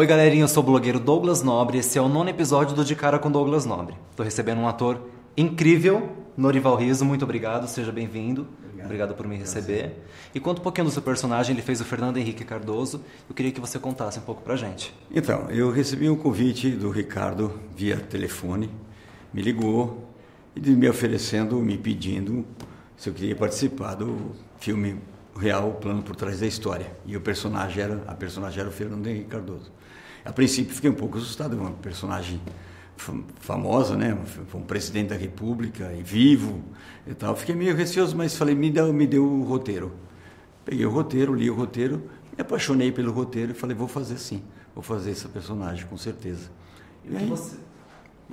Oi galerinha, eu sou o blogueiro Douglas Nobre esse é o nono episódio do De Cara com Douglas Nobre. Tô recebendo um ator incrível, Norival Riso, muito obrigado, seja bem-vindo. Obrigado. obrigado. por me receber. E conta um pouquinho do seu personagem, ele fez o Fernando Henrique Cardoso. Eu queria que você contasse um pouco pra gente. Então, eu recebi um convite do Ricardo via telefone, me ligou e me oferecendo, me pedindo se eu queria participar do filme real, o plano por trás da história. E o personagem era, a personagem era o Fernando Henrique Cardoso. A princípio fiquei um pouco assustado, uma personagem famosa, né? Foi um presidente da República e vivo e tal. Fiquei meio receoso, mas falei, me deu, me deu o roteiro. Peguei o roteiro, li o roteiro, me apaixonei pelo roteiro e falei, vou fazer sim, vou fazer essa personagem com certeza. E aí, você...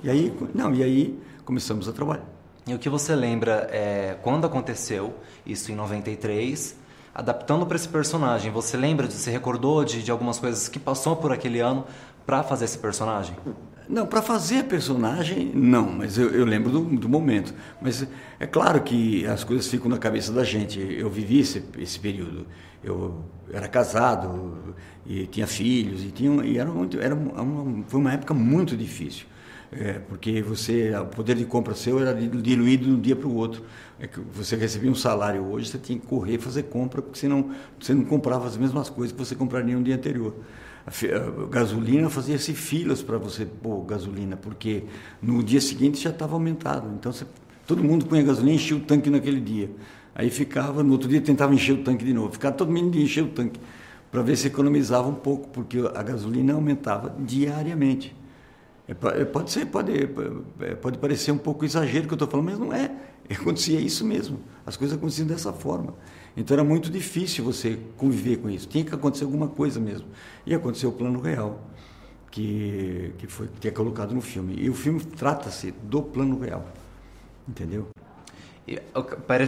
e aí, não, e aí começamos a trabalhar. E o que você lembra é, quando aconteceu isso em 93? Adaptando para esse personagem, você lembra, você recordou de, de algumas coisas que passou por aquele ano para fazer esse personagem? Não, para fazer personagem, não, mas eu, eu lembro do, do, momento. Mas é claro que as coisas ficam na cabeça da gente. Eu vivi esse, esse período. Eu era casado e tinha filhos, e, tinha, e era muito, era uma, foi uma época muito difícil. É, porque você, o poder de compra seu era diluído de um dia para o outro. É que você recebia um salário hoje, você tinha que correr fazer compra, porque senão você não comprava as mesmas coisas que você compraria no dia anterior. A gasolina fazia-se filas para você pôr gasolina, porque no dia seguinte já estava aumentado. Então você, todo mundo punha gasolina e enchia o tanque naquele dia. Aí ficava, no outro dia tentava encher o tanque de novo. Ficava todo mundo de encher o tanque para ver se economizava um pouco, porque a gasolina aumentava diariamente. É, é, pode ser, pode, é, pode parecer um pouco exagero que eu estou falando, mas não é. Acontecia isso mesmo. As coisas aconteciam dessa forma. Então era muito difícil você conviver com isso. Tinha que acontecer alguma coisa mesmo. E aconteceu o plano real, que, que, foi, que é colocado no filme. E o filme trata-se do plano real. Entendeu?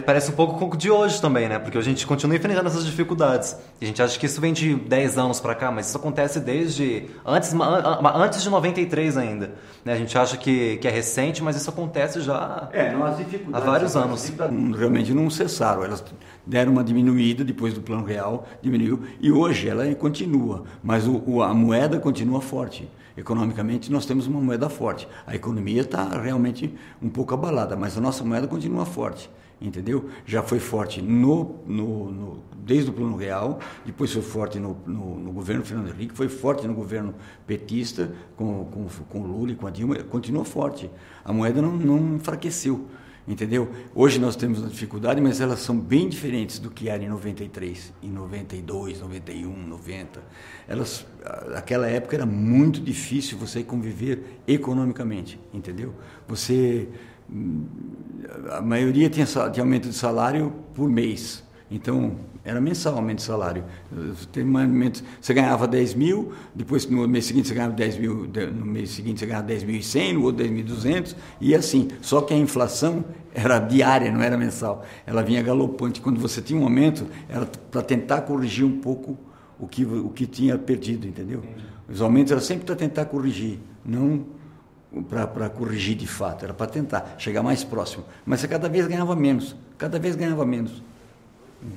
Parece um pouco de hoje também, né? Porque a gente continua enfrentando essas dificuldades. E a gente acha que isso vem de 10 anos para cá, mas isso acontece desde antes, antes de 93 ainda. Né? A gente acha que, que é recente, mas isso acontece já é, não, há vários anos. Realmente não cessaram, elas deram uma diminuída depois do plano real, diminuiu, e hoje ela continua, mas o, a moeda continua forte. Economicamente, nós temos uma moeda forte. A economia está realmente um pouco abalada, mas a nossa moeda continua forte, entendeu? Já foi forte no, no, no desde o Plano Real, depois foi forte no, no, no, governo Fernando Henrique, foi forte no governo petista, com, com, com Lula e com a Dilma, continua forte. A moeda não, não enfraqueceu entendeu? Hoje nós temos uma dificuldade, mas elas são bem diferentes do que era em 93, em 92, 91, 90. Elas, aquela época era muito difícil você conviver economicamente, entendeu? Você, hum, a maioria tinha, tinha aumento de salário por mês, então era mensalmente de salário. Tem momentos, você ganhava 10 mil, depois no mês seguinte você ganhava 10 mil, no mês seguinte você ganhava 10.100, no outro 10.200, e assim. Só que a inflação era diária, não era mensal. Ela vinha galopante. Quando você tinha um aumento, era para tentar corrigir um pouco o que, o que tinha perdido, entendeu? Os aumentos eram sempre para tentar corrigir, não para corrigir de fato, era para tentar chegar mais próximo. Mas você cada vez ganhava menos, cada vez ganhava menos.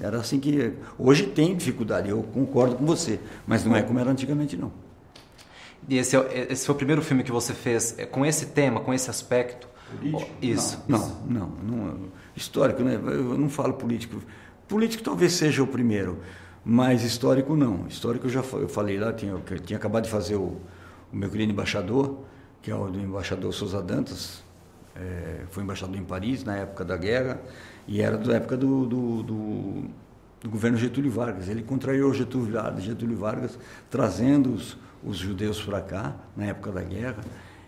Era assim que. Hoje tem dificuldade, eu concordo com você, mas não é como era antigamente, não. E esse, é, esse foi o primeiro filme que você fez é, com esse tema, com esse aspecto? Político? Isso. Não, não, não, não, Histórico, né? Eu não falo político. Político talvez seja o primeiro, mas histórico não. Histórico eu já eu falei lá, tinha, eu tinha acabado de fazer o, o meu querido embaixador, que é o do embaixador Souza Dantas, é, foi embaixador em Paris na época da guerra. E era da época do, do, do, do governo Getúlio Vargas. Ele contrariou Getúlio, Getúlio Vargas, trazendo os, os judeus para cá, na época da guerra,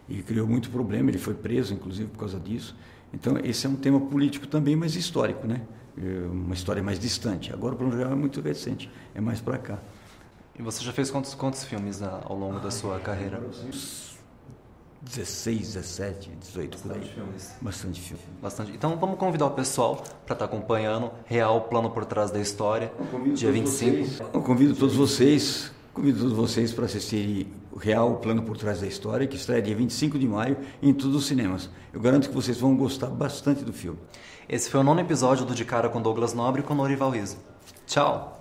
e criou muito problema. Ele foi preso, inclusive, por causa disso. Então, esse é um tema político também, mas histórico, né? É uma história mais distante. Agora, o Plano Real é muito recente, é mais para cá. E você já fez quantos, quantos filmes ao longo ah, da sua carreira? 16, 17, 18 por aí. Filmes. Bastante filme. Bastante. Então vamos convidar o pessoal para estar tá acompanhando Real Plano por Trás da História, dia 25. Vocês, eu convido todos vocês, convido todos vocês para assistirem o Real Plano por Trás da História, que estreia dia 25 de maio em todos os cinemas. Eu garanto que vocês vão gostar bastante do filme. Esse foi o nono episódio do De Cara com Douglas Nobre e com Norival Riso. Tchau!